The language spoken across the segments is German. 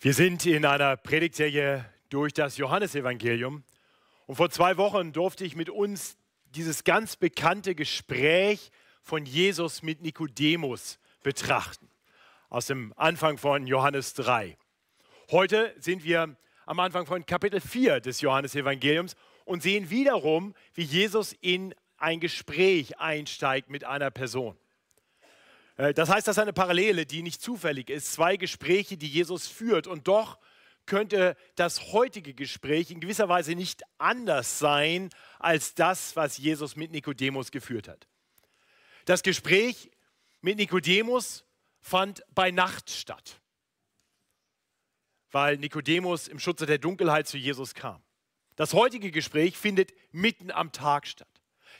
Wir sind in einer Predigtserie durch das Johannesevangelium. Und vor zwei Wochen durfte ich mit uns dieses ganz bekannte Gespräch von Jesus mit Nikodemus betrachten. Aus dem Anfang von Johannes 3. Heute sind wir am Anfang von Kapitel 4 des Johannesevangeliums und sehen wiederum, wie Jesus in ein Gespräch einsteigt mit einer Person. Äh, das heißt, das ist eine Parallele, die nicht zufällig ist. Zwei Gespräche, die Jesus führt. Und doch könnte das heutige Gespräch in gewisser Weise nicht anders sein als das, was Jesus mit Nikodemus geführt hat. Das Gespräch mit Nikodemus fand bei Nacht statt, weil Nikodemus im Schutze der Dunkelheit zu Jesus kam. Das heutige Gespräch findet mitten am Tag statt.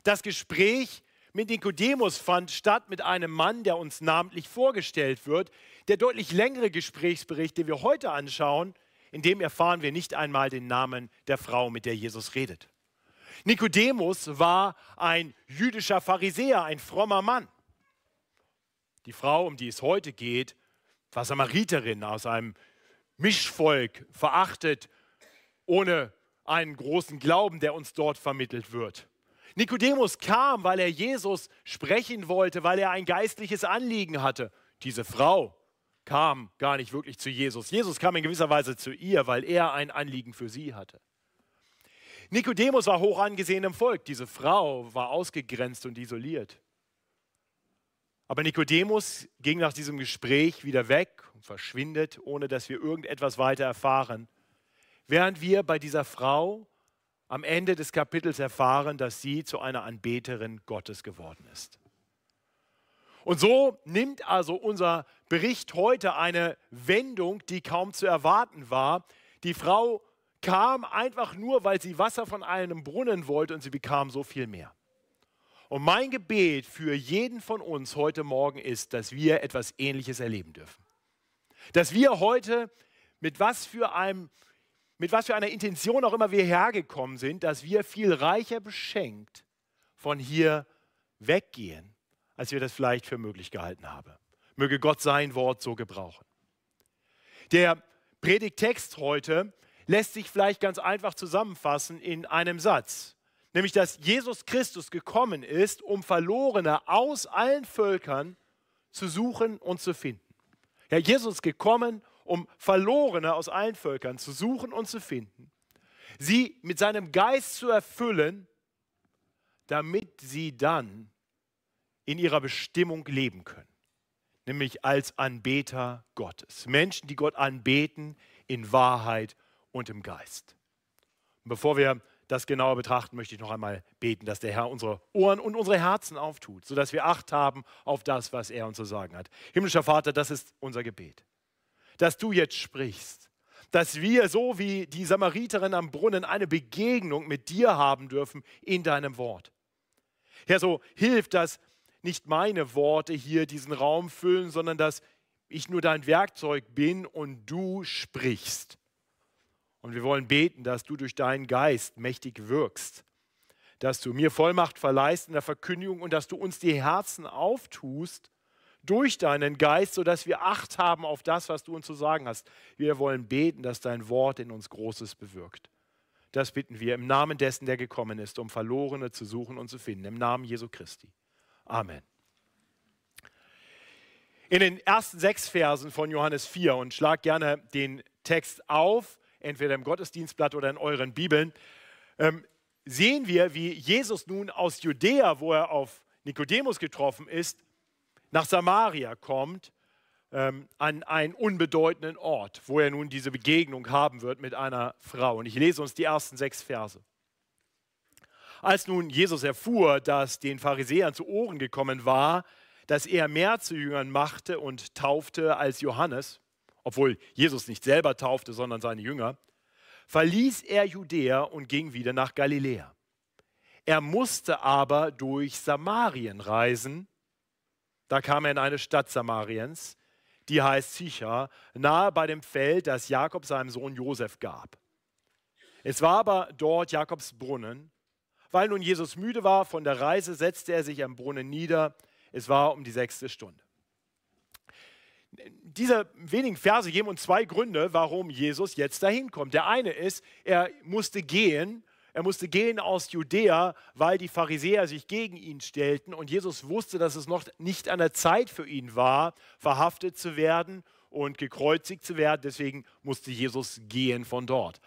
Das Gespräch mit Nikodemus fand statt mit einem Mann, der uns namentlich vorgestellt wird. Der deutlich längere Gesprächsbericht, den wir heute anschauen, in dem erfahren wir nicht einmal den Namen der Frau, mit der Jesus redet. Nikodemus war ein jüdischer Pharisäer, ein frommer Mann. Die Frau, um die es heute geht, war Samariterin aus einem Mischvolk, verachtet, ohne einen großen Glauben, der uns dort vermittelt wird. Nikodemus kam, weil er Jesus sprechen wollte, weil er ein geistliches Anliegen hatte. Diese Frau kam gar nicht wirklich zu Jesus. Jesus kam in gewisser Weise zu ihr, weil er ein Anliegen für sie hatte. Nikodemus war hoch angesehen im Volk. Diese Frau war ausgegrenzt und isoliert. Aber Nikodemus ging nach diesem Gespräch wieder weg und verschwindet, ohne dass wir irgendetwas weiter erfahren. Während wir bei dieser Frau am Ende des Kapitels erfahren, dass sie zu einer Anbeterin Gottes geworden ist. Und so nimmt also unser Bericht heute eine Wendung, die kaum zu erwarten war. Die Frau kam einfach nur, weil sie Wasser von einem Brunnen wollte und sie bekam so viel mehr. Und mein Gebet für jeden von uns heute Morgen ist, dass wir etwas Ähnliches erleben dürfen. Dass wir heute mit was für einem mit was für einer Intention auch immer wir hergekommen sind, dass wir viel reicher beschenkt von hier weggehen, als wir das vielleicht für möglich gehalten haben. Möge Gott sein Wort so gebrauchen. Der Predigtext heute lässt sich vielleicht ganz einfach zusammenfassen in einem Satz, nämlich dass Jesus Christus gekommen ist, um Verlorene aus allen Völkern zu suchen und zu finden. Ja, Jesus ist gekommen, um Verlorene aus allen Völkern zu suchen und zu finden, sie mit seinem Geist zu erfüllen, damit sie dann in ihrer Bestimmung leben können, nämlich als Anbeter Gottes. Menschen, die Gott anbeten in Wahrheit und im Geist. Und bevor wir das genauer betrachten, möchte ich noch einmal beten, dass der Herr unsere Ohren und unsere Herzen auftut, sodass wir Acht haben auf das, was er uns zu sagen hat. Himmlischer Vater, das ist unser Gebet dass du jetzt sprichst. Dass wir, so wie die Samariterin am Brunnen, eine Begegnung mit dir haben dürfen in deinem Wort. Herr, so hilft, dass nicht meine Worte hier diesen Raum füllen, sondern dass ich nur dein Werkzeug bin und du sprichst. Und wir wollen beten, dass du durch deinen Geist mächtig wirkst, dass du mir Vollmacht verleihst in der Verkündigung und dass du uns die Herzen auftust, durch deinen Geist, sodass wir Acht haben auf das, was du uns zu sagen hast. Wir wollen beten, dass dein Wort in uns Großes bewirkt. Das bitten wir im Namen dessen, der gekommen ist, um Verlorene zu suchen und zu finden. Im Namen Jesu Christi. Amen. In den ersten sechs Versen von Johannes 4 und schlag gerne den Text auf, entweder im Gottesdienstblatt oder in euren Bibeln, ähm, sehen wir, wie Jesus nun aus Judäa, wo er auf Nikodemus getroffen ist, nach Samaria kommt, ähm, an einen unbedeutenden Ort, wo er nun diese Begegnung haben wird mit einer Frau. Und ich lese uns die ersten sechs Verse. Als nun Jesus erfuhr, dass den Pharisäern zu Ohren gekommen war, dass er mehr zu Jüngern machte und taufte als Johannes, obwohl Jesus nicht selber taufte, sondern seine Jünger, verließ er Judäa und ging wieder nach Galiläa. Er musste aber durch Samarien reisen, da kam er in eine Stadt Samariens, die heißt Sicha, nahe bei dem Feld, das Jakob seinem Sohn Josef gab. Es war aber dort Jakobs Brunnen. Weil nun Jesus müde war von der Reise, setzte er sich am Brunnen nieder. Es war um die sechste Stunde. diese wenigen Verse geben uns zwei Gründe, warum Jesus jetzt dahin kommt. Der eine ist, er musste gehen, er musste gehen aus Judäa, weil die Pharisäer sich gegen ihn stellten und Jesus wusste, dass es noch nicht an der Zeit für ihn war, verhaftet zu werden und gekreuzigt zu werden. Deswegen musste Jesus gehen von dort.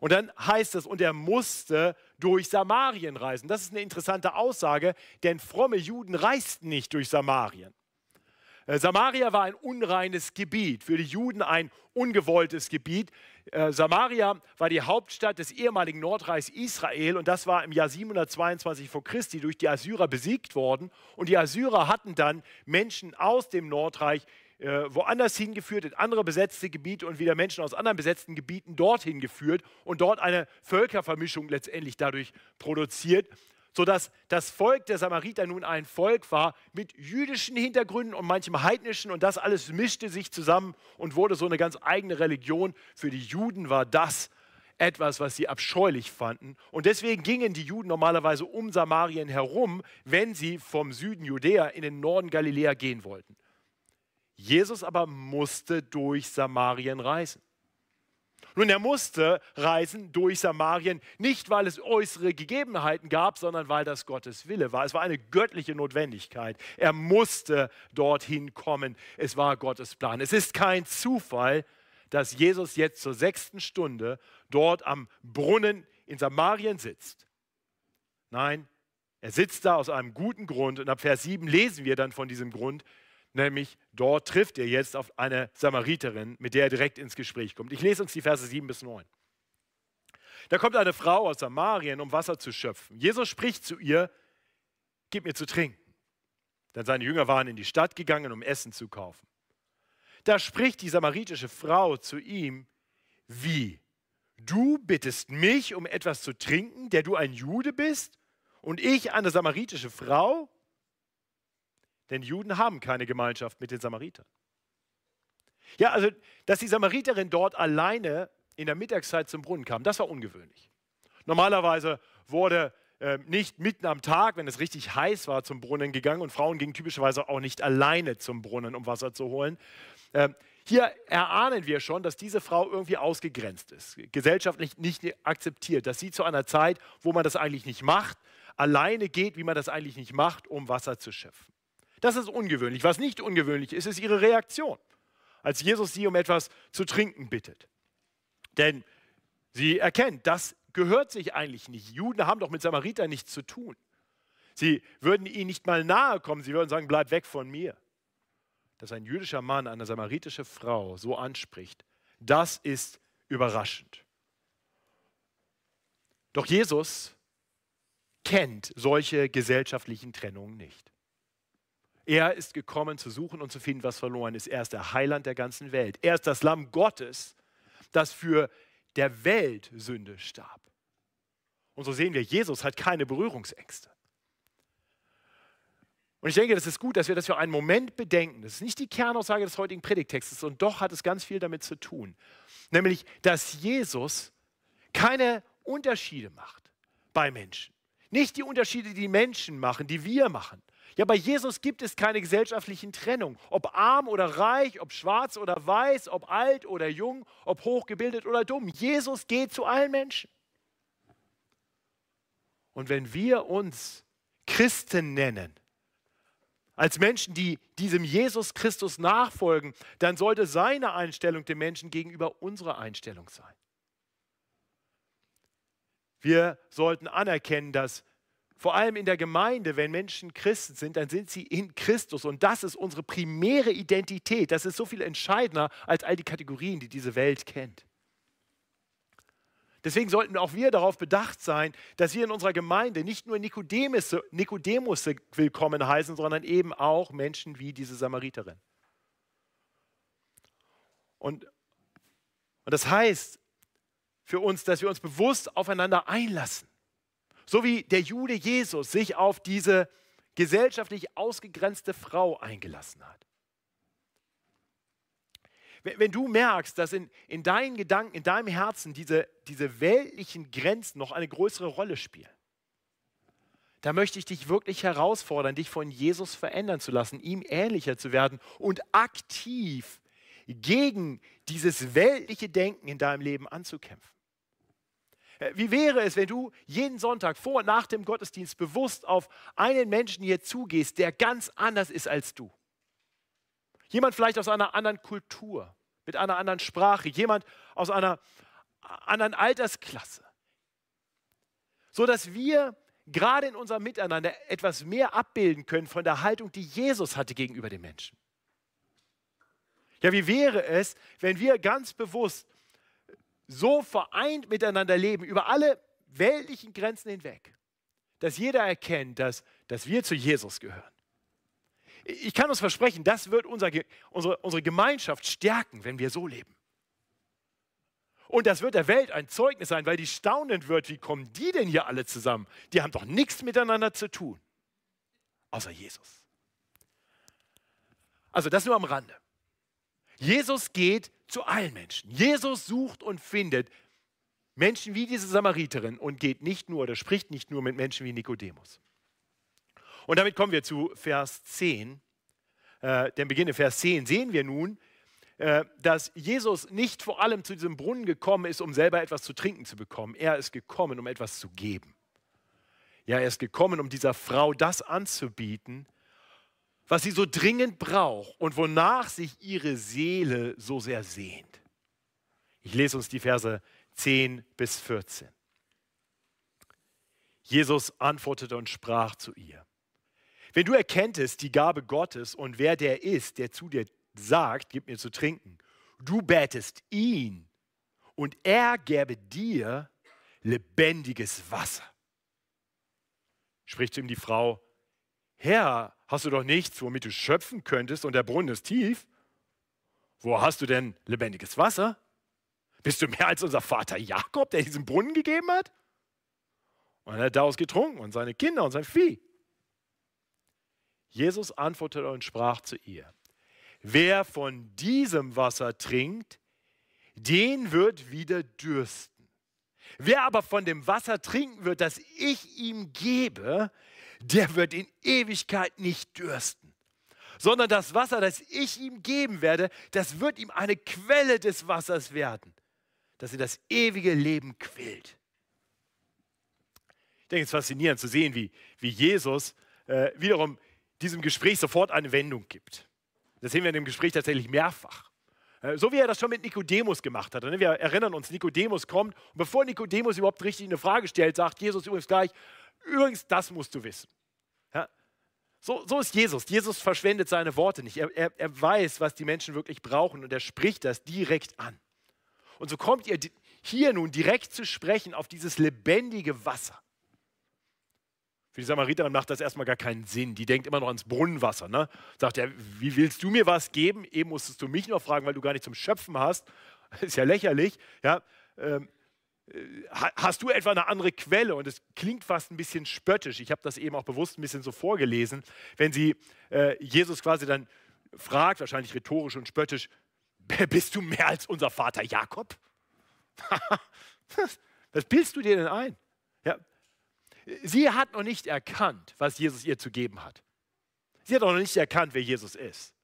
Und dann heißt es, und er musste durch Samarien reisen. Das ist eine interessante Aussage, denn fromme Juden reisten nicht durch Samarien. Äh, Samaria war ein unreines Gebiet, für die Juden ein ungewolltes Gebiet. Äh, Samaria war die Hauptstadt des ehemaligen Nordreichs Israel und das war im Jahr 722 vor Christi durch die Assyrer besiegt worden. Und die Assyrer hatten dann Menschen aus dem Nordreich äh, woanders hingeführt, in andere besetzte Gebiete und wieder Menschen aus anderen besetzten Gebieten dorthin geführt und dort eine Völkervermischung letztendlich dadurch produziert, sodass das Volk der Samariter nun ein Volk war mit jüdischen Hintergründen und manchem heidnischen und das alles mischte sich zusammen und wurde so eine ganz eigene Religion. Für die Juden war das etwas, was sie abscheulich fanden. Und deswegen gingen die Juden normalerweise um Samarien herum, wenn sie vom Süden Judäa in den Norden Galiläa gehen wollten. Jesus aber musste durch Samarien reisen. Nun, er musste reisen durch Samarien, nicht weil es äußere Gegebenheiten gab, sondern weil das Gottes Wille war. Es war eine göttliche Notwendigkeit. Er musste dorthin kommen. Es war Gottes Plan. Es ist kein Zufall, dass Jesus jetzt zur sechsten Stunde dort am Brunnen in Samarien sitzt. Nein, er sitzt da aus einem guten Grund und ab Vers 7 lesen wir dann von diesem Grund, nämlich dort trifft er jetzt auf eine Samariterin, mit der er direkt ins Gespräch kommt. Ich lese uns die Verse 7 bis 9. Da kommt eine Frau aus Samarien, um Wasser zu schöpfen. Jesus spricht zu ihr, gib mir zu trinken. Denn seine Jünger waren in die Stadt gegangen, um Essen zu kaufen. Da spricht die samaritische Frau zu ihm, wie? Du bittest mich um etwas zu trinken, der du ein Jude bist, und ich eine samaritische Frau? Denn Juden haben keine Gemeinschaft mit den Samaritern. Ja, also, dass die Samariterin dort alleine in der Mittagszeit zum Brunnen kam, das war ungewöhnlich. Normalerweise wurde äh, nicht mitten am Tag, wenn es richtig heiß war, zum Brunnen gegangen und Frauen gingen typischerweise auch nicht alleine zum Brunnen, um Wasser zu holen. Äh, hier erahnen wir schon, dass diese Frau irgendwie ausgegrenzt ist, gesellschaftlich nicht akzeptiert, dass sie zu einer Zeit, wo man das eigentlich nicht macht, alleine geht, wie man das eigentlich nicht macht, um Wasser zu schöpfen. Das ist ungewöhnlich. Was nicht ungewöhnlich ist, ist ihre Reaktion, als Jesus sie um etwas zu trinken bittet. Denn sie erkennt, das gehört sich eigentlich nicht. Juden haben doch mit Samaritern nichts zu tun. Sie würden ihnen nicht mal nahe kommen, sie würden sagen, bleib weg von mir. Dass ein jüdischer Mann eine samaritische Frau so anspricht, das ist überraschend. Doch Jesus kennt solche gesellschaftlichen Trennungen nicht. Er ist gekommen zu suchen und zu finden, was verloren ist. Er ist der Heiland der ganzen Welt. Er ist das Lamm Gottes, das für der Welt Sünde starb. Und so sehen wir, Jesus hat keine Berührungsängste. Und ich denke, das ist gut, dass wir das für einen Moment bedenken. Das ist nicht die Kernaussage des heutigen Predigtextes und doch hat es ganz viel damit zu tun. Nämlich, dass Jesus keine Unterschiede macht bei Menschen. Nicht die Unterschiede, die Menschen machen, die wir machen, ja, bei Jesus gibt es keine gesellschaftlichen Trennungen. Ob arm oder reich, ob schwarz oder weiß, ob alt oder jung, ob hochgebildet oder dumm. Jesus geht zu allen Menschen. Und wenn wir uns Christen nennen, als Menschen, die diesem Jesus Christus nachfolgen, dann sollte seine Einstellung dem Menschen gegenüber unsere Einstellung sein. Wir sollten anerkennen, dass vor allem in der Gemeinde, wenn Menschen Christen sind, dann sind sie in Christus. Und das ist unsere primäre Identität. Das ist so viel entscheidender als all die Kategorien, die diese Welt kennt. Deswegen sollten auch wir darauf bedacht sein, dass wir in unserer Gemeinde nicht nur Nikodemus, Nikodemus willkommen heißen, sondern eben auch Menschen wie diese Samariterin. Und, und das heißt für uns, dass wir uns bewusst aufeinander einlassen. So wie der Jude Jesus sich auf diese gesellschaftlich ausgegrenzte Frau eingelassen hat. Wenn, du merkst, dass in, in deinen Gedanken, in deinem Herzen diese, diese weltlichen Grenzen noch eine größere Rolle spielen, da möchte ich dich wirklich herausfordern, dich von Jesus verändern zu lassen, ihm ähnlicher zu werden und aktiv gegen dieses weltliche Denken in deinem Leben anzukämpfen. Äh, wie wäre es, wenn du jeden Sonntag vor und nach dem Gottesdienst bewusst auf einen Menschen hier zugehst, der ganz anders ist als du? Jemand vielleicht aus einer anderen Kultur, mit einer anderen Sprache, jemand aus einer anderen Altersklasse. So dass wir gerade in unserem Miteinander etwas mehr abbilden können von der Haltung, die Jesus hatte gegenüber den Menschen. Ja, wie wäre es, wenn wir ganz bewusst so vereint miteinander leben, über alle weltlichen Grenzen hinweg, dass jeder erkennt, dass, dass wir zu Jesus gehören. Ich kann uns versprechen, das wird unser, unsere, unsere Gemeinschaft stärken, wenn wir so leben. Und das wird der Welt ein Zeugnis sein, weil die staunend wird, wie kommen die denn hier alle zusammen? Die haben doch nichts miteinander zu tun, außer Jesus. Also das nur am Rande. Jesus geht zu allen Menschen. Jesus sucht und findet Menschen wie diese Samariterin und geht nicht nur oder spricht nicht nur mit Menschen wie Nikodemus. Und damit kommen wir zu Vers 10. Äh, denn beginne Vers 10 sehen wir nun, äh, dass Jesus nicht vor allem zu diesem Brunnen gekommen ist, um selber etwas zu trinken zu bekommen. Er ist gekommen, um etwas zu geben. Ja, er ist gekommen, um dieser Frau das anzubieten, was sie so dringend braucht und wonach sich ihre Seele so sehr sehnt. Ich lese uns die Verse 10 bis 14. Jesus antwortete und sprach zu ihr, wenn du erkenntest die Gabe Gottes und wer der ist, der zu dir sagt, gib mir zu trinken, du betest ihn und er gäbe dir lebendiges Wasser. Spricht zu ihm die Frau, Herr, hast du doch nichts, womit du schöpfen könntest und der Brunnen ist tief? Wo hast du denn lebendiges Wasser? Bist du mehr als unser Vater Jakob, der diesen Brunnen gegeben hat? Und er hat daraus getrunken und seine Kinder und sein Vieh. Jesus antwortete und sprach zu ihr, wer von diesem Wasser trinkt, den wird wieder dürsten. Wer aber von dem Wasser trinken wird, das ich ihm gebe, der wird in Ewigkeit nicht dürsten, sondern das Wasser, das ich ihm geben werde, das wird ihm eine Quelle des Wassers werden, das in das ewige Leben quillt. Ich denke, es ist faszinierend zu sehen, wie, wie Jesus äh, wiederum diesem Gespräch sofort eine Wendung gibt. Das sehen wir in dem Gespräch tatsächlich mehrfach. Äh, so wie er das schon mit Nikodemus gemacht hat. Ne? Wir erinnern uns, Nikodemus kommt und bevor Nikodemus überhaupt richtig eine Frage stellt, sagt Jesus übrigens gleich, Übrigens, das musst du wissen. Ja? So, so, ist Jesus. Jesus verschwendet seine Worte nicht. Er, er, er weiß, was die Menschen wirklich brauchen und er spricht das direkt an. Und so kommt ihr hier nun direkt zu sprechen auf dieses lebendige Wasser. Für die Samariterin macht das erstmal gar keinen Sinn. Die denkt immer noch ans Brunnenwasser. Ne? Sagt er, wie willst du mir was geben? Eben musstest du mich noch fragen, weil du gar nicht zum Schöpfen hast. ist ja lächerlich. Ja? Ähm, äh, hast du etwa eine andere Quelle? Und es klingt fast ein bisschen spöttisch. Ich habe das eben auch bewusst ein bisschen so vorgelesen. Wenn sie äh, Jesus quasi dann fragt, wahrscheinlich rhetorisch und spöttisch, bist du mehr als unser Vater Jakob? Was bildest du dir denn ein? Ja. Sie hat noch nicht erkannt, was Jesus ihr zu geben hat. Sie hat auch noch nicht erkannt, wer Jesus ist.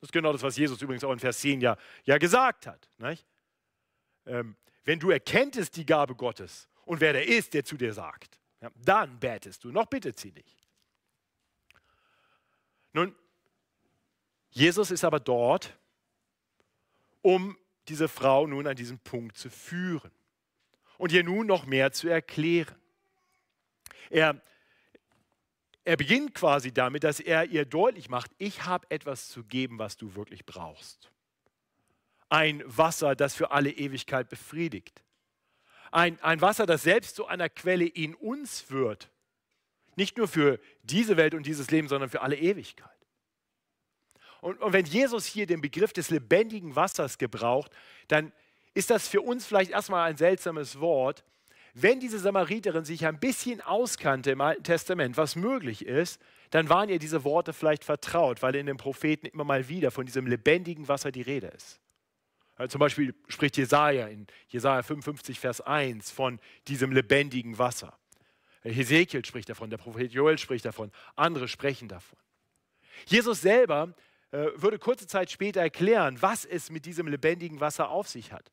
Das ist genau das, was Jesus übrigens auch in Vers 10 ja, ja gesagt hat. Ähm, wenn du erkenntest die Gabe Gottes und wer der ist, der zu dir sagt, ja, dann betest du. Noch bittet sie nicht. Nun, Jesus ist aber dort, um diese Frau nun an diesen Punkt zu führen und ihr nun noch mehr zu erklären. Er, er beginnt quasi damit, dass er ihr deutlich macht, ich habe etwas zu geben, was du wirklich brauchst ein Wasser, das für alle Ewigkeit befriedigt. Ein, ein Wasser, das selbst zu einer Quelle in uns wird. Nicht nur für diese Welt und dieses Leben, sondern für alle Ewigkeit. Und, und wenn Jesus hier den Begriff des lebendigen Wassers gebraucht, dann ist das für uns vielleicht erstmal ein seltsames Wort. Wenn diese Samariterin sich ein bisschen auskannte im Alten Testament, was möglich ist, dann waren ihr diese Worte vielleicht vertraut, weil in den Propheten immer mal wieder von diesem lebendigen Wasser die Rede ist. Zum Beispiel spricht Jesaja in Jesaja 55, Vers 1 von diesem lebendigen Wasser. Hesekiel spricht davon, der Prophet Joel spricht davon, andere sprechen davon. Jesus selber äh, würde kurze Zeit später erklären, was es mit diesem lebendigen Wasser auf sich hat.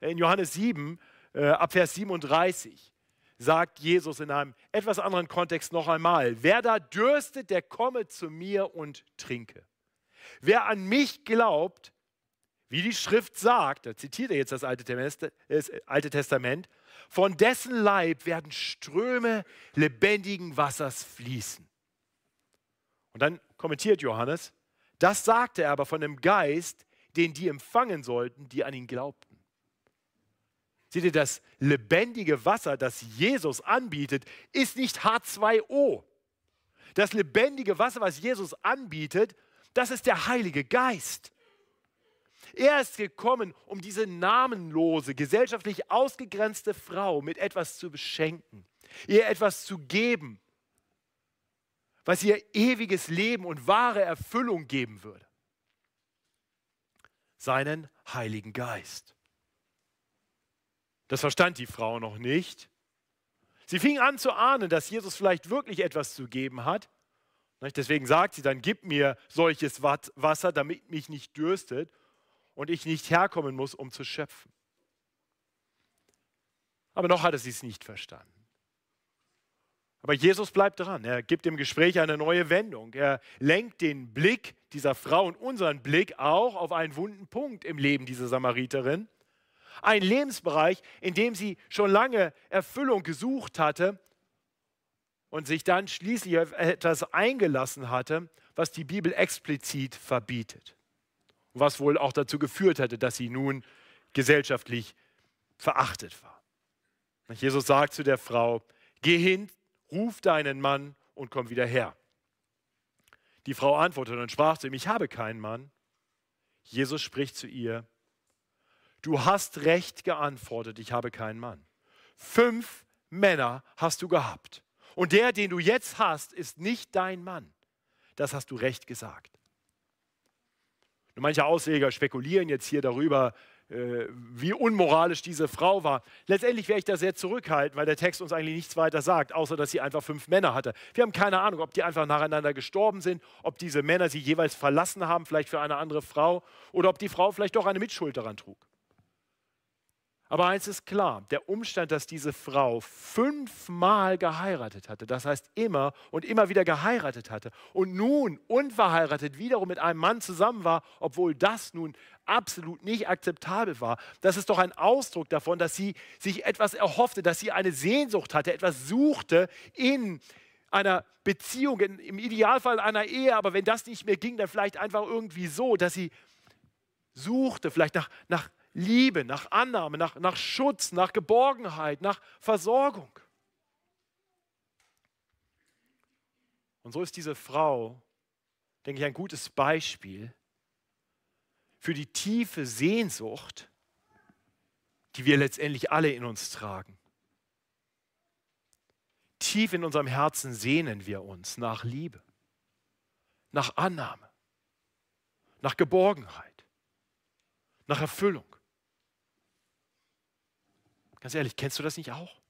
In Johannes 7, äh, ab Vers 37, sagt Jesus in einem etwas anderen Kontext noch einmal, wer da dürstet, der komme zu mir und trinke. Wer an mich glaubt, wie die Schrift sagt, da zitiert er jetzt das Alte Testament, von dessen Leib werden Ströme lebendigen Wassers fließen. Und dann kommentiert Johannes, das sagte er aber von dem Geist, den die empfangen sollten, die an ihn glaubten. Seht ihr, das lebendige Wasser, das Jesus anbietet, ist nicht H2O. Das lebendige Wasser, was Jesus anbietet, das ist der Heilige Geist. Er ist gekommen, um diese namenlose, gesellschaftlich ausgegrenzte Frau mit etwas zu beschenken, ihr etwas zu geben, was ihr ewiges Leben und wahre Erfüllung geben würde. Seinen Heiligen Geist. Das verstand die Frau noch nicht. Sie fing an zu ahnen, dass Jesus vielleicht wirklich etwas zu geben hat. Deswegen sagt sie dann, gib mir solches Wasser, damit mich nicht dürstet und ich nicht herkommen muss, um zu schöpfen. Aber noch hat sie es nicht verstanden. Aber Jesus bleibt dran. Er gibt dem Gespräch eine neue Wendung. Er lenkt den Blick dieser Frau und unseren Blick auch auf einen wunden Punkt im Leben dieser Samariterin. Ein Lebensbereich, in dem sie schon lange Erfüllung gesucht hatte und sich dann schließlich auf etwas eingelassen hatte, was die Bibel explizit verbietet. Was wohl auch dazu geführt hatte, dass sie nun gesellschaftlich verachtet war. Jesus sagt zu der Frau, geh hin ruf deinen Mann und komm wieder her. Die Frau antwortete und sprach zu ihm, ich habe keinen Mann. Jesus spricht zu ihr, du hast recht geantwortet, ich habe keinen Mann. Fünf Männer hast du gehabt. Und der, den du jetzt hast, ist nicht dein Mann. Das hast du recht gesagt. Manche Ausleger spekulieren jetzt hier darüber, äh, wie unmoralisch diese Frau war. Letztendlich wäre ich da sehr zurückhaltend, weil der Text uns eigentlich nichts weiter sagt, außer dass sie einfach fünf Männer hatte. Wir haben keine Ahnung, ob die einfach nacheinander gestorben sind, ob diese Männer sie jeweils verlassen haben, vielleicht für eine andere Frau, oder ob die Frau vielleicht doch eine Mitschuld daran trug. Aber eins ist klar, der Umstand, dass diese Frau fünfmal geheiratet hatte, das heißt immer und immer wieder geheiratet hatte und nun unverheiratet wiederum mit einem Mann zusammen war, obwohl das nun absolut nicht akzeptabel war, das ist doch ein Ausdruck davon, dass sie sich etwas erhoffte, dass sie eine Sehnsucht hatte, etwas suchte in einer Beziehung, im Idealfall einer Ehe, aber wenn das nicht mehr ging, dann vielleicht einfach irgendwie so, dass sie suchte, vielleicht nach, nach Liebe, nach Annahme, nach, nach Schutz, nach Geborgenheit, nach Versorgung. Und so ist diese Frau, denke ich, ein gutes Beispiel für die tiefe Sehnsucht, die wir letztendlich alle in uns tragen. Tief in unserem Herzen sehnen wir uns nach Liebe, nach Annahme, nach Geborgenheit, nach Erfüllung. Ganz ehrlich, kennst du das nicht auch?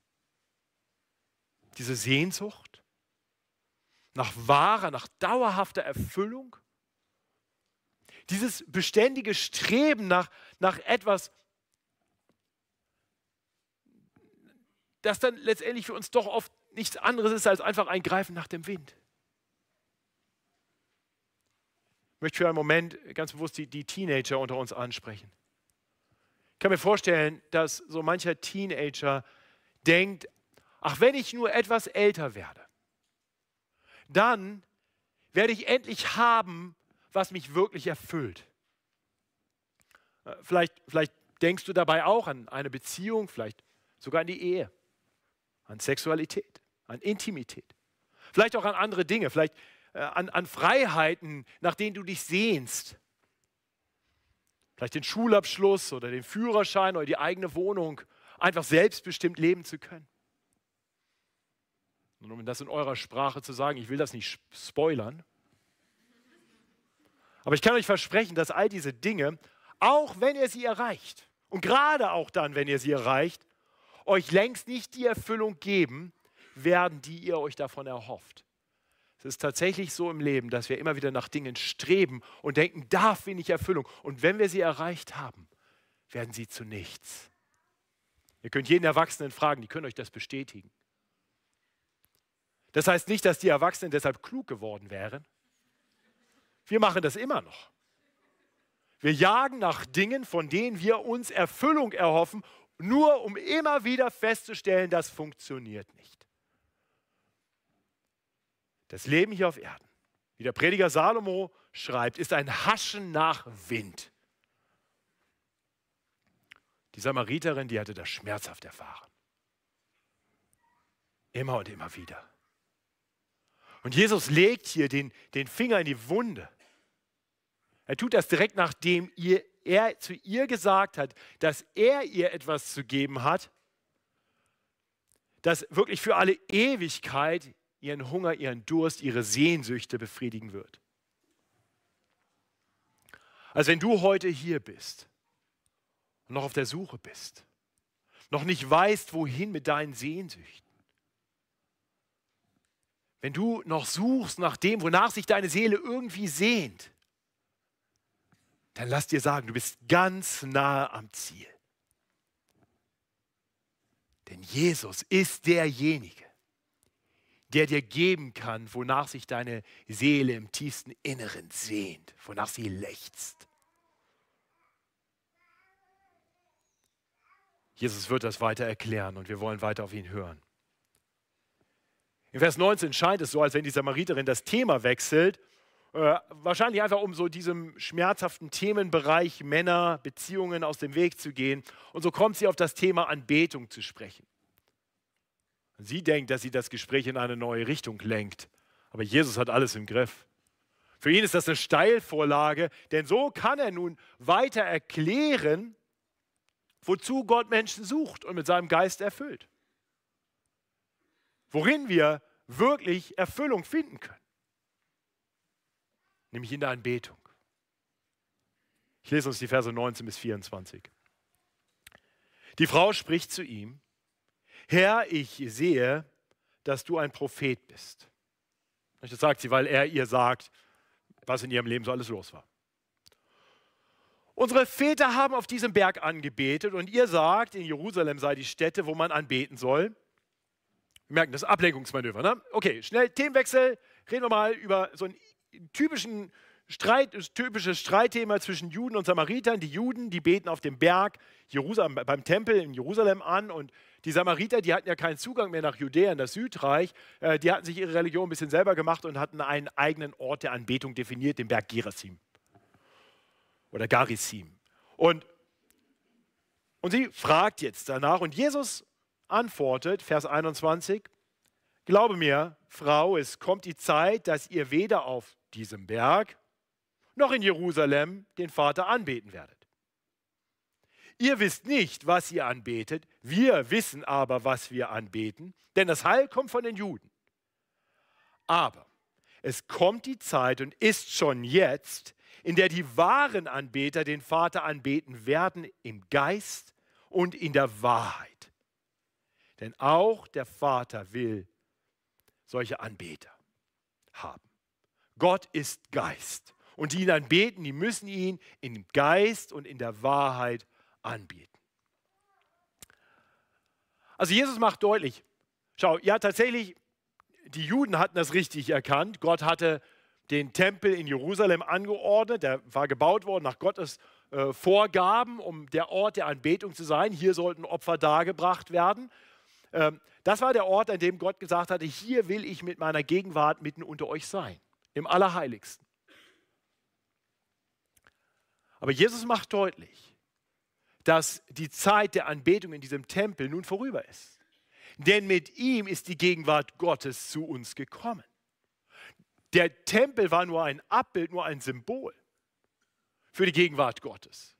Diese Sehnsucht nach wahrer, nach dauerhafter Erfüllung? Dieses beständige Streben nach, nach etwas, das dann letztendlich für uns doch oft nichts anderes ist als einfach ein Greifen nach dem Wind. Ich möchte für einen Moment ganz bewusst die, die Teenager unter uns ansprechen. Ich kann mir vorstellen, dass so mancher Teenager denkt, ach, wenn ich nur etwas älter werde, dann werde ich endlich haben, was mich wirklich erfüllt. Äh, vielleicht, vielleicht denkst du dabei auch an eine Beziehung, vielleicht sogar an die Ehe, an Sexualität, an Intimität, vielleicht auch an andere Dinge, vielleicht äh, an, an Freiheiten, nach denen du dich sehnst vielleicht den Schulabschluss oder den Führerschein oder die eigene Wohnung, einfach selbstbestimmt leben zu können. Und um das in eurer Sprache zu sagen, ich will das nicht spoilern, aber ich kann euch versprechen, dass all diese Dinge, auch wenn ihr sie erreicht, und gerade auch dann, wenn ihr sie erreicht, euch längst nicht die Erfüllung geben werden, die ihr euch davon erhofft, Es ist tatsächlich so im Leben, dass wir immer wieder nach Dingen streben und denken, da finde ich Erfüllung. Und wenn wir sie erreicht haben, werden sie zu nichts. Ihr könnt jeden Erwachsenen fragen, die können euch das bestätigen. Das heißt nicht, dass die Erwachsenen deshalb klug geworden wären. Wir machen das immer noch. Wir jagen nach Dingen, von denen wir uns Erfüllung erhoffen, nur um immer wieder festzustellen, das funktioniert nicht. Das Leben hier auf Erden, wie der Prediger Salomo schreibt, ist ein Haschen nach Wind. Die Samariterin, die hatte das schmerzhaft erfahren. Immer und immer wieder. Und Jesus legt hier den, den Finger in die Wunde. Er tut das direkt nachdem ihr, er zu ihr gesagt hat, dass er ihr etwas zu geben hat, das wirklich für alle Ewigkeit ihren Hunger, ihren Durst, ihre Sehnsüchte befriedigen wird. Also wenn du heute hier bist und noch auf der Suche bist, noch nicht weißt, wohin mit deinen Sehnsüchten, wenn du noch suchst nach dem, wonach sich deine Seele irgendwie sehnt, dann lass dir sagen, du bist ganz nahe am Ziel. Denn Jesus ist derjenige, der dir geben kann, wonach sich deine Seele im tiefsten Inneren sehnt, wonach sie lechzt. Jesus wird das weiter erklären und wir wollen weiter auf ihn hören. In Vers 19 scheint es so, als wenn die Samariterin das Thema wechselt, äh, wahrscheinlich einfach um so diesem schmerzhaften Themenbereich Männer, Beziehungen aus dem Weg zu gehen. Und so kommt sie auf das Thema Anbetung zu sprechen. Sie denkt, dass sie das Gespräch in eine neue Richtung lenkt. Aber Jesus hat alles im Griff. Für ihn ist das eine Steilvorlage, denn so kann er nun weiter erklären, wozu Gott Menschen sucht und mit seinem Geist erfüllt. Worin wir wirklich Erfüllung finden können. Nämlich in der Anbetung. Ich lese uns die Verse 19 bis 24. Die Frau spricht zu ihm, Herr, ich sehe, dass du ein Prophet bist. Das sagt sie, weil er ihr sagt, was in ihrem Leben so alles los war. Unsere Väter haben auf diesem Berg angebetet und ihr sagt, in Jerusalem sei die Stätte, wo man anbeten soll. Wir merken das Ablenkungsmanöver. Ne? Okay, schnell Themenwechsel. Reden wir mal über so einen typischen Streit, typisches Streitthema zwischen Juden und Samaritern. Die Juden, die beten auf dem Berg Jerusalem, beim Tempel in Jerusalem an und die Samariter, die hatten ja keinen Zugang mehr nach Judäa, in das Südreich. Äh, die hatten sich ihre Religion ein bisschen selber gemacht und hatten einen eigenen Ort der Anbetung definiert, den Berg Gerizim oder Garizim. Und, und sie fragt jetzt danach und Jesus antwortet, Vers 21, Glaube mir, Frau, es kommt die Zeit, dass ihr weder auf diesem Berg noch in Jerusalem den Vater anbeten werdet. Ihr wisst nicht, was ihr anbetet, wir wissen aber, was wir anbeten, denn das Heil kommt von den Juden. Aber es kommt die Zeit und ist schon jetzt, in der die wahren Anbeter den Vater anbeten werden im Geist und in der Wahrheit. Denn auch der Vater will solche Anbeter haben. Gott ist Geist. Und die ihn anbeten, die müssen ihn im Geist und in der Wahrheit anbieten. Also Jesus macht deutlich, schau, ja tatsächlich, die Juden hatten das richtig erkannt. Gott hatte den Tempel in Jerusalem angeordnet, der war gebaut worden nach Gottes äh, Vorgaben, um der Ort der Anbetung zu sein. Hier sollten Opfer dargebracht werden. Ähm, das war der Ort, an dem Gott gesagt hatte, hier will ich mit meiner Gegenwart mitten unter euch sein, im Allerheiligsten. Aber Jesus macht deutlich, dass die Zeit der Anbetung in diesem Tempel nun vorüber ist. Denn mit ihm ist die Gegenwart Gottes zu uns gekommen. Der Tempel war nur ein Abbild, nur ein Symbol für die Gegenwart Gottes.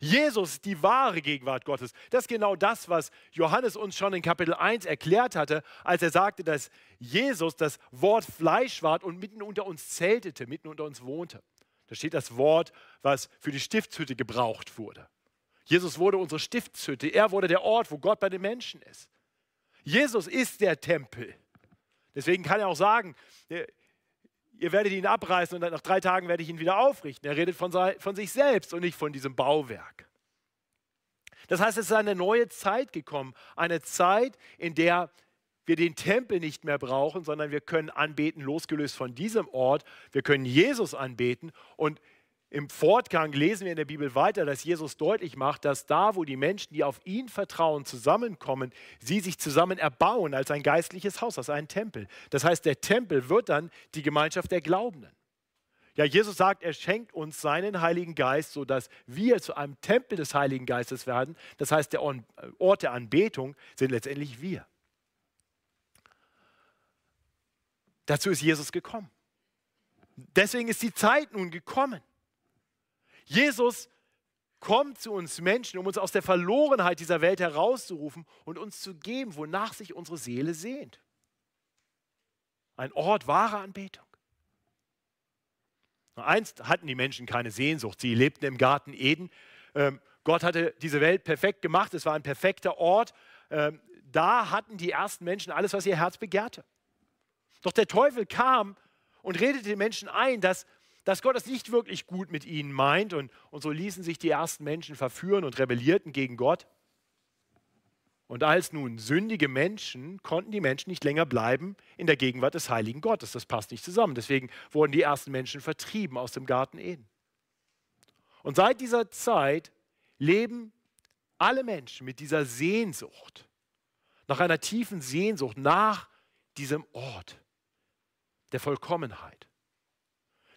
Jesus, die wahre Gegenwart Gottes. Das ist genau das, was Johannes uns schon in Kapitel 1 erklärt hatte, als er sagte, dass Jesus das Wort Fleisch war und mitten unter uns zeltete, mitten unter uns wohnte. Da steht das Wort, was für die Stiftshütte gebraucht wurde. Jesus wurde unsere Stiftshütte. Er wurde der Ort, wo Gott bei den Menschen ist. Jesus ist der Tempel. Deswegen kann er auch sagen, ihr werdet ihn abreißen und nach drei Tagen werde ich ihn wieder aufrichten. Er redet von, sich selbst und nicht von diesem Bauwerk. Das heißt, es ist eine neue Zeit gekommen, eine Zeit, in der wir den Tempel nicht mehr brauchen, sondern wir können anbeten, losgelöst von diesem Ort. Wir können Jesus anbeten und im Fortgang lesen wir in der Bibel weiter, dass Jesus deutlich macht, dass da, wo die Menschen, die auf ihn vertrauen, zusammenkommen, sie sich zusammen erbauen als ein geistliches Haus, als einen Tempel. Das heißt, der Tempel wird dann die Gemeinschaft der Glaubenden. Ja, Jesus sagt, er schenkt uns seinen Heiligen Geist, sodass wir zu einem Tempel des Heiligen Geistes werden. Das heißt, der Ort der Anbetung sind letztendlich wir. Dazu ist Jesus gekommen. Deswegen ist die Zeit nun gekommen. Jesus kommt zu uns Menschen, um uns aus der Verlorenheit dieser Welt herauszurufen und uns zu geben, wonach sich unsere Seele sehnt. Ein Ort wahrer Anbetung. Einst hatten die Menschen keine Sehnsucht. Sie lebten im Garten Eden. Ähm, Gott hatte diese Welt perfekt gemacht. Es war ein perfekter Ort. Ähm, da hatten die ersten Menschen alles, was ihr Herz begehrte. Doch der Teufel kam und redete den Menschen ein, dass dass Gott es nicht wirklich gut mit ihnen meint. Und, und so ließen sich die ersten Menschen verführen und rebellierten gegen Gott. Und als nun sündige Menschen konnten die Menschen nicht länger bleiben in der Gegenwart des heiligen Gottes. Das passt nicht zusammen. Deswegen wurden die ersten Menschen vertrieben aus dem Garten Eden. Und seit dieser Zeit leben alle Menschen mit dieser Sehnsucht, nach einer tiefen Sehnsucht nach diesem Ort der Vollkommenheit.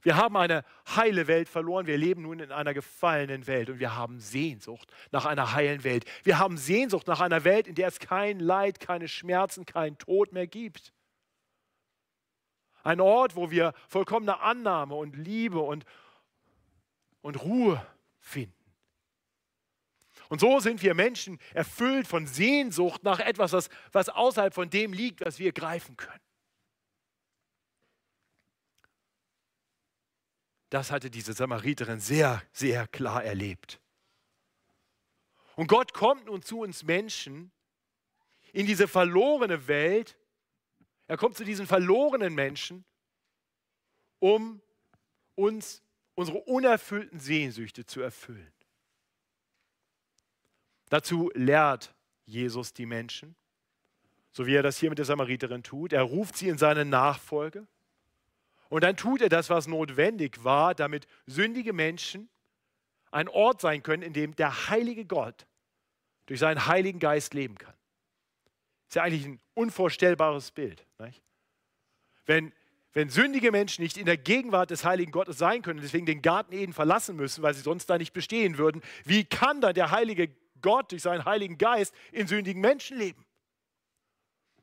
Wir haben eine heile Welt verloren. Wir leben nun in einer gefallenen Welt und wir haben Sehnsucht nach einer heilen Welt. Wir haben Sehnsucht nach einer Welt, in der es kein Leid, keine Schmerzen, keinen Tod mehr gibt. Ein Ort, wo wir vollkommene Annahme und Liebe und, und Ruhe finden. Und so sind wir Menschen erfüllt von Sehnsucht nach etwas, was, was außerhalb von dem liegt, was wir greifen können. Das hatte diese Samariterin sehr, sehr klar erlebt. Und Gott kommt nun zu uns Menschen in diese verlorene Welt. Er kommt zu diesen verlorenen Menschen, um uns unsere unerfüllten Sehnsüchte zu erfüllen. Dazu lehrt Jesus die Menschen, so wie er das hier mit der Samariterin tut. Er ruft sie in seine Nachfolge. Und dann tut er das, was notwendig war, damit sündige Menschen ein Ort sein können, in dem der heilige Gott durch seinen Heiligen Geist leben kann. Ist ja eigentlich ein unvorstellbares Bild. Nicht? Wenn, wenn sündige Menschen nicht in der Gegenwart des heiligen Gottes sein können, deswegen den Garten Eden verlassen müssen, weil sie sonst da nicht bestehen würden, wie kann dann der heilige Gott durch seinen heiligen Geist in sündigen Menschen leben?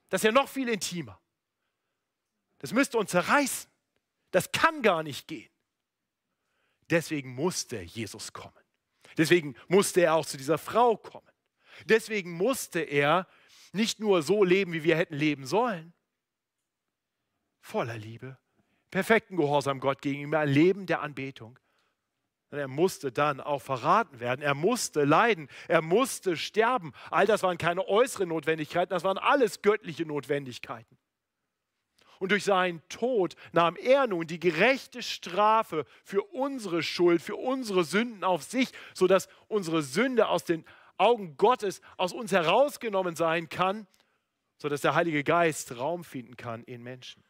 Das ist ja noch viel intimer. Das müsste uns zerreißen. Das kann gar nicht gehen. Deswegen musste Jesus kommen. Deswegen musste er auch zu dieser Frau kommen. Deswegen musste er nicht nur so leben, wie wir hätten leben sollen, voller Liebe, perfekten Gehorsam Gott gegenüber, ein Leben der Anbetung. Er musste dann auch verraten werden, er musste leiden, er musste sterben. All das waren keine äußeren Notwendigkeiten, das waren alles göttliche Notwendigkeiten. Und durch seinen Tod nahm er nun die gerechte Strafe für unsere Schuld, für unsere Sünden auf sich, sodass unsere Sünde aus den Augen Gottes aus uns herausgenommen sein kann, sodass der Heilige Geist Raum finden kann in Menschen.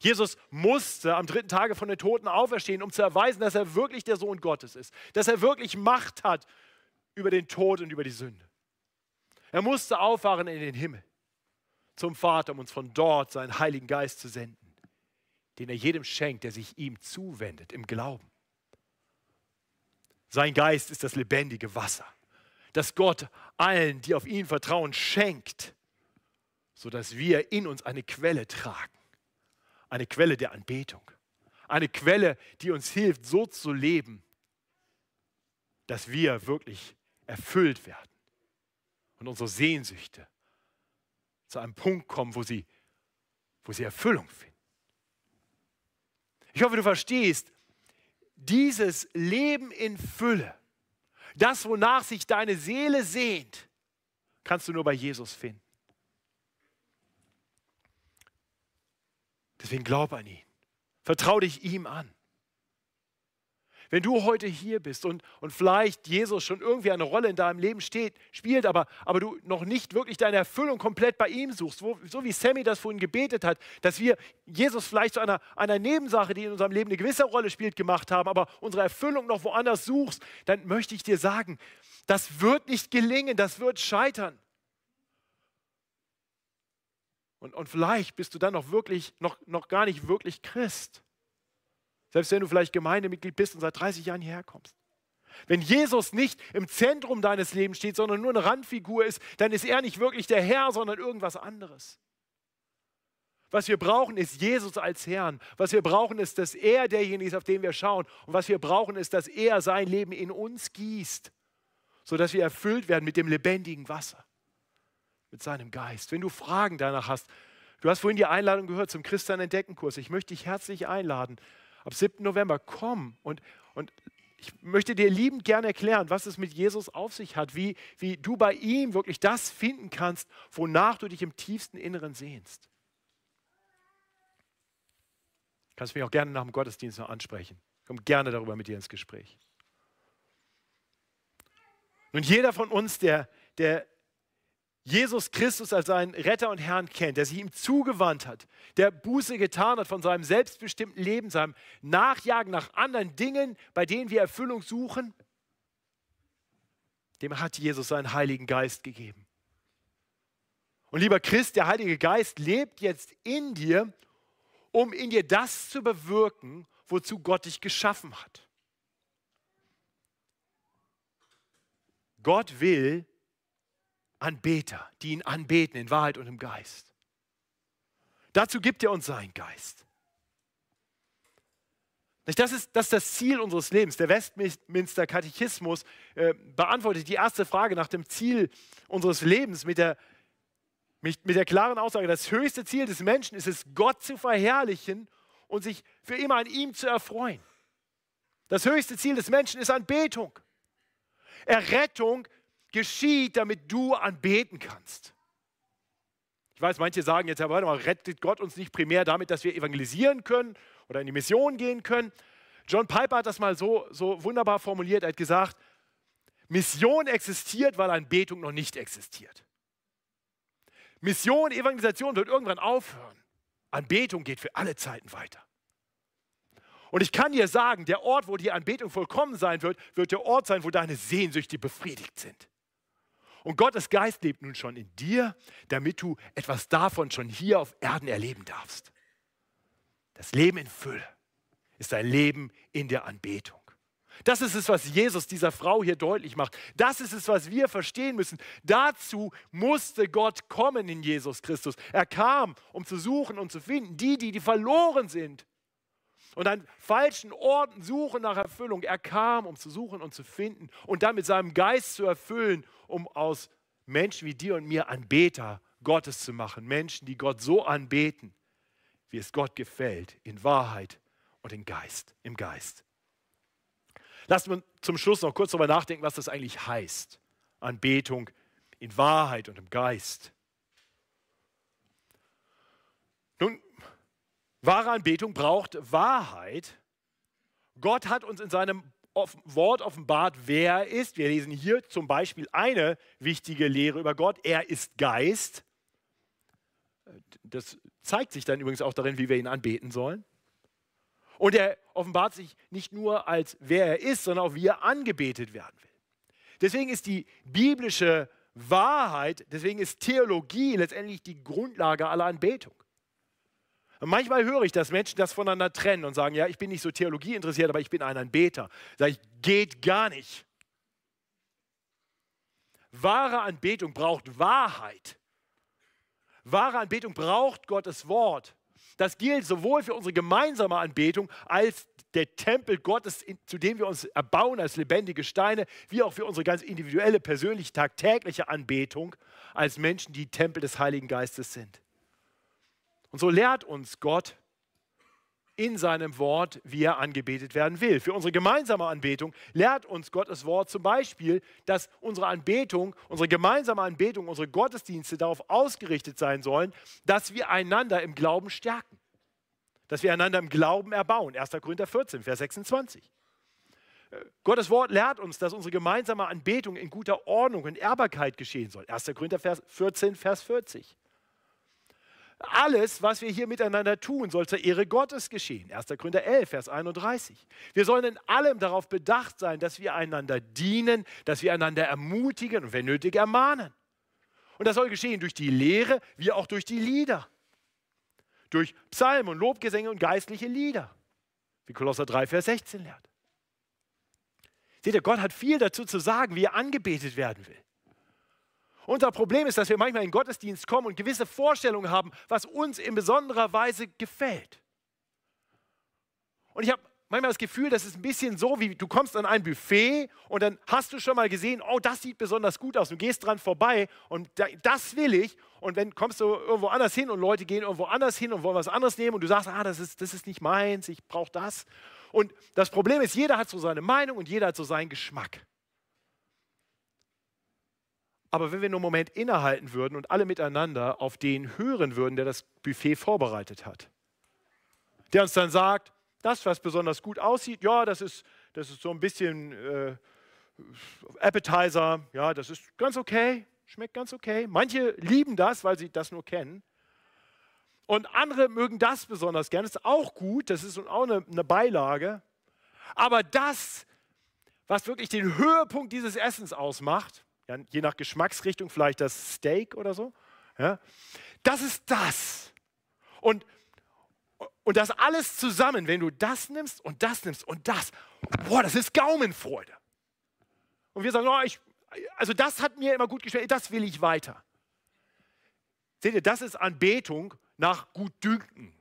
Jesus musste am dritten Tage von den Toten auferstehen, um zu erweisen, dass er wirklich der Sohn Gottes ist, dass er wirklich Macht hat über den Tod und über die Sünde. Er musste auffahren in den Himmel zum Vater, um uns von dort seinen Heiligen Geist zu senden, den er jedem schenkt, der sich ihm zuwendet im Glauben. Sein Geist ist das lebendige Wasser, das Gott allen, die auf ihn vertrauen, schenkt, sodass wir in uns eine Quelle tragen, eine Quelle der Anbetung, eine Quelle, die uns hilft, so zu leben, dass wir wirklich erfüllt werden und unsere Sehnsüchte zu einem Punkt kommen, wo sie, wo sie Erfüllung finden. Ich hoffe, du verstehst, dieses Leben in Fülle, das, wonach sich deine Seele sehnt, kannst du nur bei Jesus finden. Deswegen glaub an ihn. Vertrau dich ihm an. Wenn du heute hier bist und, und vielleicht Jesus schon irgendwie eine Rolle in deinem Leben steht, spielt, aber, aber du noch nicht wirklich deine Erfüllung komplett bei ihm suchst, wo, so wie Sammy das vorhin gebetet hat, dass wir Jesus vielleicht zu einer, einer Nebensache, die in unserem Leben eine gewisse Rolle spielt, gemacht haben, aber unsere Erfüllung noch woanders suchst, dann möchte ich dir sagen, das wird nicht gelingen, das wird scheitern. Und, und vielleicht bist du dann noch wirklich, noch, noch gar nicht wirklich Christ. Selbst wenn du vielleicht Gemeindemitglied bist und seit 30 Jahren hierher kommst. Wenn Jesus nicht im Zentrum deines Lebens steht, sondern nur eine Randfigur ist, dann ist er nicht wirklich der Herr, sondern irgendwas anderes. Was wir brauchen, ist Jesus als Herrn. Was wir brauchen, ist, dass er derjenige ist, auf den wir schauen. Und was wir brauchen, ist, dass er sein Leben in uns gießt, sodass wir erfüllt werden mit dem lebendigen Wasser, mit seinem Geist. Wenn du Fragen danach hast, du hast vorhin die Einladung gehört zum Christian Entdecken Kurs. Ich möchte dich herzlich einladen ab 7. November, komm und, und ich möchte dir liebend gerne erklären, was es mit Jesus auf sich hat, wie, wie du bei ihm wirklich das finden kannst, wonach du dich im tiefsten Inneren sehnst. Kannst mich auch gerne nach dem Gottesdienst noch ansprechen. Komm gerne darüber mit dir ins Gespräch. Nun, jeder von uns, der, der Jesus Christus als seinen Retter und Herrn kennt, der sich ihm zugewandt hat, der Buße getan hat von seinem selbstbestimmten Leben, seinem Nachjagen nach anderen Dingen, bei denen wir Erfüllung suchen, dem hat Jesus seinen Heiligen Geist gegeben. Und lieber Christ, der Heilige Geist lebt jetzt in dir, um in dir das zu bewirken, wozu Gott dich geschaffen hat. Gott will, Anbeter, die ihn anbeten in Wahrheit und im Geist. Dazu gibt er uns seinen Geist. Das ist, das ist das Ziel unseres Lebens. Der Westminster Katechismus äh, beantwortet die erste Frage nach dem Ziel unseres Lebens mit der, mit, mit der klaren Aussage, das höchste Ziel des Menschen ist es, Gott zu verherrlichen und sich für immer an ihm zu erfreuen. Das höchste Ziel des Menschen ist Anbetung. Errettung geschieht, damit du anbeten kannst. Ich weiß, manche sagen jetzt, ja, warte mal, rettet Gott uns nicht primär damit, dass wir evangelisieren können oder in die Mission gehen können. John Piper hat das mal so, so wunderbar formuliert. Er hat gesagt, Mission existiert, weil Anbetung noch nicht existiert. Mission, Evangelisation wird irgendwann aufhören. Anbetung geht für alle Zeiten weiter. Und ich kann dir sagen, der Ort, wo die Anbetung vollkommen sein wird, wird der Ort sein, wo deine Sehnsüchte befriedigt sind. Und Gottes Geist lebt nun schon in dir, damit du etwas davon schon hier auf Erden erleben darfst. Das Leben in Fülle ist ein Leben in der Anbetung. Das ist es, was Jesus dieser Frau hier deutlich macht. Das ist es, was wir verstehen müssen. Dazu musste Gott kommen in Jesus Christus. Er kam, um zu suchen und zu finden, die, die, die verloren sind und an falschen Orten suchen nach Erfüllung. Er kam, um zu suchen und zu finden und dann mit seinem Geist zu erfüllen, um aus Menschen wie dir und mir Anbeter Gottes zu machen. Menschen, die Gott so anbeten, wie es Gott gefällt, in Wahrheit und in Geist, im Geist. Lassen wir zum Schluss noch kurz darüber nachdenken, was das eigentlich heißt. Anbetung in Wahrheit und im Geist. Nun, Wahre Anbetung braucht Wahrheit. Gott hat uns in seinem Wort offenbart, wer er ist. Wir lesen hier zum Beispiel eine wichtige Lehre über Gott. Er ist Geist. Das zeigt sich dann übrigens auch darin, wie wir ihn anbeten sollen. Und er offenbart sich nicht nur als wer er ist, sondern auch wie er angebetet werden will. Deswegen ist die biblische Wahrheit, deswegen ist Theologie letztendlich die Grundlage aller Anbetung. Und manchmal höre ich, dass Menschen das voneinander trennen und sagen, ja, ich bin nicht so Theologie interessiert, aber ich bin ein Anbeter. Sag ich, geht gar nicht. Wahre Anbetung braucht Wahrheit. Wahre Anbetung braucht Gottes Wort. Das gilt sowohl für unsere gemeinsame Anbetung als der Tempel Gottes, zu dem wir uns erbauen als lebendige Steine, wie auch für unsere ganz individuelle, persönliche, tagtägliche Anbetung als Menschen, die Tempel des Heiligen Geistes sind. Und so lehrt uns Gott in seinem Wort, wie er angebetet werden will. Für unsere gemeinsame Anbetung lehrt uns Gottes Wort zum Beispiel, dass unsere Anbetung, unsere gemeinsame Anbetung, unsere Gottesdienste darauf ausgerichtet sein sollen, dass wir einander im Glauben stärken. dass wir einander im Glauben erbauen. 1. Korinther 14, Vers 26. Äh, Gottes Wort lehrt uns, dass unsere gemeinsame Anbetung in guter Ordnung und Ehrbarkeit geschehen soll. 1. Korinther 14, Vers 40. Alles, was wir hier miteinander tun, soll zur Ehre Gottes geschehen. 1. Korinther 11, Vers 31. Wir sollen in allem darauf bedacht sein, dass wir einander dienen, dass wir einander ermutigen und wenn nötig ermahnen. Und das soll geschehen durch die Lehre wie auch durch die Lieder. Durch Psalmen und Lobgesänge und geistliche Lieder. Wie Kolosser 3, Vers 16 lehrt. Seht ihr, Gott hat viel dazu zu sagen, wie er angebetet werden will. Unser Problem ist, dass wir manchmal in den Gottesdienst kommen und gewisse Vorstellungen haben, was uns in besonderer Weise gefällt. Und ich habe manchmal das Gefühl, das ist ein bisschen so, wie du kommst an ein Buffet und dann hast du schon mal gesehen, oh, das sieht besonders gut aus. Du gehst dran vorbei und das will ich. Und dann kommst du irgendwo anders hin und Leute gehen irgendwo anders hin und wollen was anderes nehmen und du sagst, ah, das ist, das ist nicht meins, ich brauche das. Und das Problem ist, jeder hat so seine Meinung und jeder hat so seinen Geschmack. Aber wenn wir nur einen Moment innehalten würden und alle miteinander auf den hören würden, der das Buffet vorbereitet hat, der uns dann sagt, das, was besonders gut aussieht, ja, das ist, das ist so ein bisschen äh, Appetizer, ja, das ist ganz okay, schmeckt ganz okay. Manche lieben das, weil sie das nur kennen. Und andere mögen das besonders gerne, ist auch gut, das ist auch eine, eine Beilage. Aber das, was wirklich den Höhepunkt dieses Essens ausmacht, ja, je nach Geschmacksrichtung vielleicht das Steak oder so. Ja. Das ist das. Und, und das alles zusammen, wenn du das nimmst und das nimmst und das, boah, das ist Gaumenfreude. Und wir sagen, oh, ich, also das hat mir immer gut geschmeckt, das will ich weiter. Seht ihr, das ist Anbetung nach Gutdünken.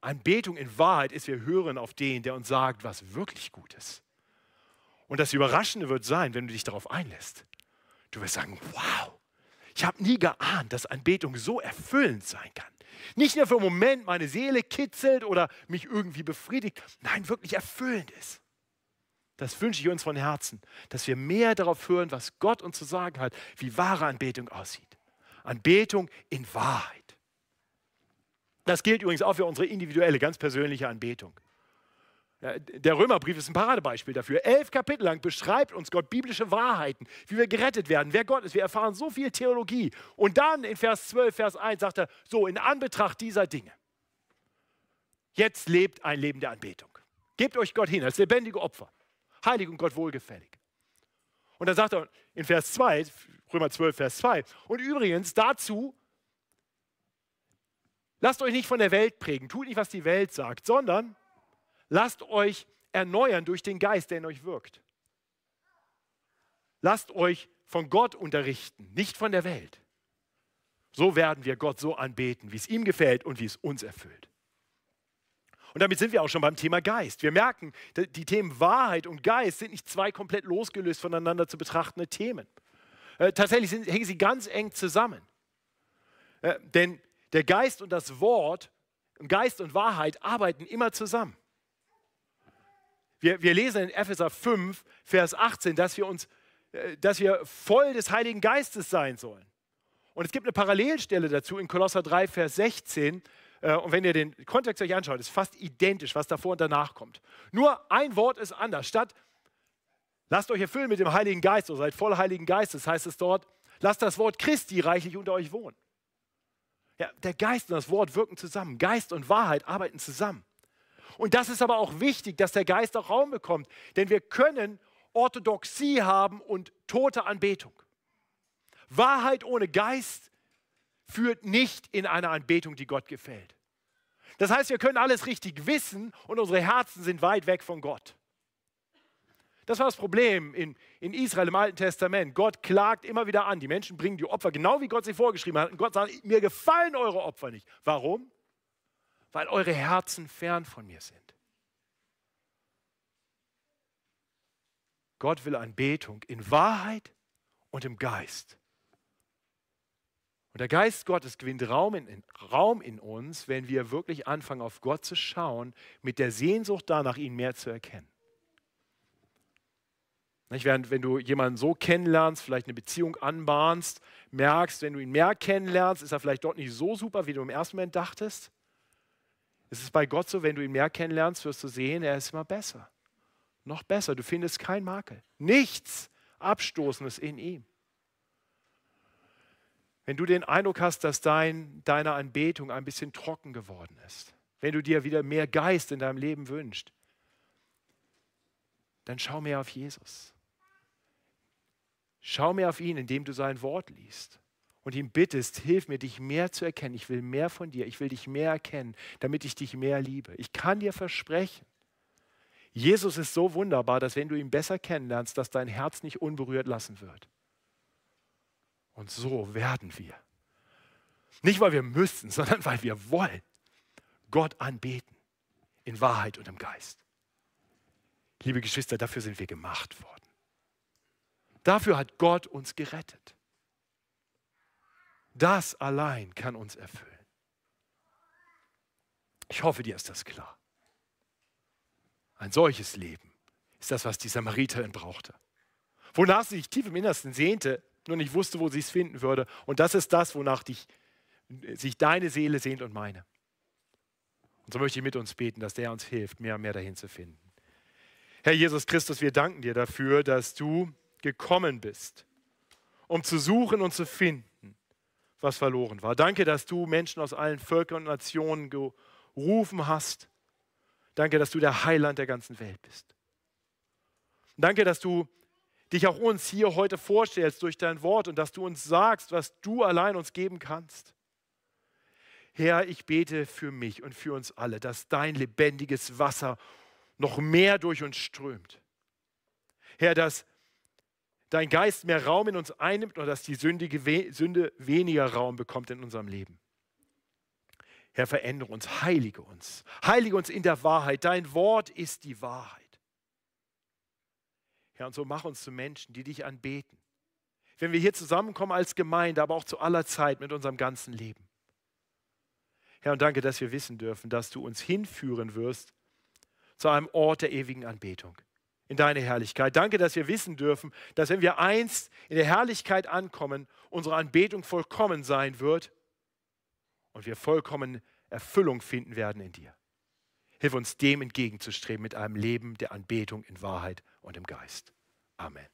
Anbetung in Wahrheit ist, wir hören auf den, der uns sagt, was wirklich gut ist. Und das Überraschende wird sein, wenn du dich darauf einlässt. Du wirst sagen, wow, ich habe nie geahnt, dass Anbetung so erfüllend sein kann. Nicht nur für einen Moment meine Seele kitzelt oder mich irgendwie befriedigt, nein, wirklich erfüllend ist. Das wünsche ich uns von Herzen, dass wir mehr darauf hören, was Gott uns zu sagen hat, wie wahre Anbetung aussieht. Anbetung in Wahrheit. Das gilt übrigens auch für unsere individuelle, ganz persönliche Anbetung. Der Römerbrief ist ein Paradebeispiel dafür. Elf Kapitel lang beschreibt uns Gott biblische Wahrheiten, wie wir gerettet werden, wer Gott ist. Wir erfahren so viel Theologie. Und dann in Vers 12, Vers 1 sagt er, so in Anbetracht dieser Dinge, jetzt lebt ein Leben der Anbetung. Gebt euch Gott hin als lebendige Opfer, heilig und Gott wohlgefällig. Und dann sagt er in Vers 2, Römer 12, Vers 2, und übrigens dazu, lasst euch nicht von der Welt prägen, tut nicht, was die Welt sagt, sondern Lasst euch erneuern durch den Geist, der in euch wirkt. Lasst euch von Gott unterrichten, nicht von der Welt. So werden wir Gott so anbeten, wie es ihm gefällt und wie es uns erfüllt. Und damit sind wir auch schon beim Thema Geist. Wir merken, die Themen Wahrheit und Geist sind nicht zwei komplett losgelöst voneinander zu betrachtende Themen. Äh, tatsächlich sind, hängen sie ganz eng zusammen. Äh, denn der Geist und das Wort, Geist und Wahrheit arbeiten immer zusammen. Wir, wir lesen in Epheser 5, Vers 18, dass wir, uns, äh, dass wir voll des Heiligen Geistes sein sollen. Und es gibt eine Parallelstelle dazu in Kolosser 3, Vers 16. Äh, und wenn ihr den Kontext euch anschaut, ist fast identisch, was davor und danach kommt. Nur ein Wort ist anders. Statt lasst euch erfüllen mit dem Heiligen Geist, so seid voll Heiligen Geistes, heißt es dort, lasst das Wort Christi reichlich unter euch wohnen. Ja, der Geist und das Wort wirken zusammen. Geist und Wahrheit arbeiten zusammen. Und das ist aber auch wichtig, dass der Geist auch Raum bekommt. Denn wir können Orthodoxie haben und tote Anbetung. Wahrheit ohne Geist führt nicht in eine Anbetung, die Gott gefällt. Das heißt, wir können alles richtig wissen und unsere Herzen sind weit weg von Gott. Das war das Problem in, in Israel im Alten Testament. Gott klagt immer wieder an. Die Menschen bringen die Opfer genau wie Gott sie vorgeschrieben hat. Und Gott sagt, mir gefallen eure Opfer nicht. Warum? Weil eure Herzen fern von mir sind. Gott will Anbetung in Wahrheit und im Geist. Und der Geist Gottes gewinnt Raum in, Raum in uns, wenn wir wirklich anfangen, auf Gott zu schauen, mit der Sehnsucht danach, ihn mehr zu erkennen. Nicht, während, wenn du jemanden so kennenlernst, vielleicht eine Beziehung anbahnst, merkst, wenn du ihn mehr kennenlernst, ist er vielleicht dort nicht so super, wie du im ersten Moment dachtest. Es ist bei Gott so, wenn du ihn mehr kennenlernst, wirst du sehen, er ist immer besser. Noch besser. Du findest keinen Makel. Nichts Abstoßendes in ihm. Wenn du den Eindruck hast, dass dein, deine Anbetung ein bisschen trocken geworden ist, wenn du dir wieder mehr Geist in deinem Leben wünschst, dann schau mehr auf Jesus. Schau mehr auf ihn, indem du sein Wort liest und ihm bittest, hilf mir, dich mehr zu erkennen. Ich will mehr von dir, ich will dich mehr erkennen, damit ich dich mehr liebe. Ich kann dir versprechen, Jesus ist so wunderbar, dass wenn du ihn besser kennenlernst, dass dein Herz nicht unberührt lassen wird. Und so werden wir. Nicht, weil wir müssen, sondern weil wir wollen. Gott anbeten. In Wahrheit und im Geist. Liebe Geschwister, dafür sind wir gemacht worden. Dafür hat Gott uns gerettet. Das allein kann uns erfüllen. Ich hoffe, dir ist das klar. Ein solches Leben ist das, was die Samariterin brauchte. Wonach sie sich tief im Innersten sehnte, nur nicht wusste, wo sie es finden würde. Und das ist das, wonach dich, sich deine Seele sehnt und meine. Und so möchte ich mit uns beten, dass der uns hilft, mehr und mehr dahin zu finden. Herr Jesus Christus, wir danken dir dafür, dass du gekommen bist, um zu suchen und zu finden, was verloren war. Danke, dass du Menschen aus allen Völkern und Nationen gerufen hast. Danke, dass du der Heiland der ganzen Welt bist. Danke, dass du dich auch uns hier heute vorstellst durch dein Wort und dass du uns sagst, was du allein uns geben kannst. Herr, ich bete für mich und für uns alle, dass dein lebendiges Wasser noch mehr durch uns strömt. Herr, dass dein Geist mehr Raum in uns einnimmt und dass die Sünde, Sünde weniger Raum bekommt in unserem Leben. Herr, verändere uns, heilige uns, heilige uns in der Wahrheit. Dein Wort ist die Wahrheit. Herr, und so mach uns zu Menschen, die dich anbeten. Wenn wir hier zusammenkommen als Gemeinde, aber auch zu aller Zeit mit unserem ganzen Leben. Herr, und danke, dass wir wissen dürfen, dass du uns hinführen wirst zu einem Ort der ewigen Anbetung, in deine Herrlichkeit. Danke, dass wir wissen dürfen, dass wenn wir einst in der Herrlichkeit ankommen, unsere Anbetung vollkommen sein wird und wir vollkommen Erfüllung finden werden in dir. Hilf uns dem entgegenzustreben mit einem Leben der Anbetung in Wahrheit und im Geist. Amen.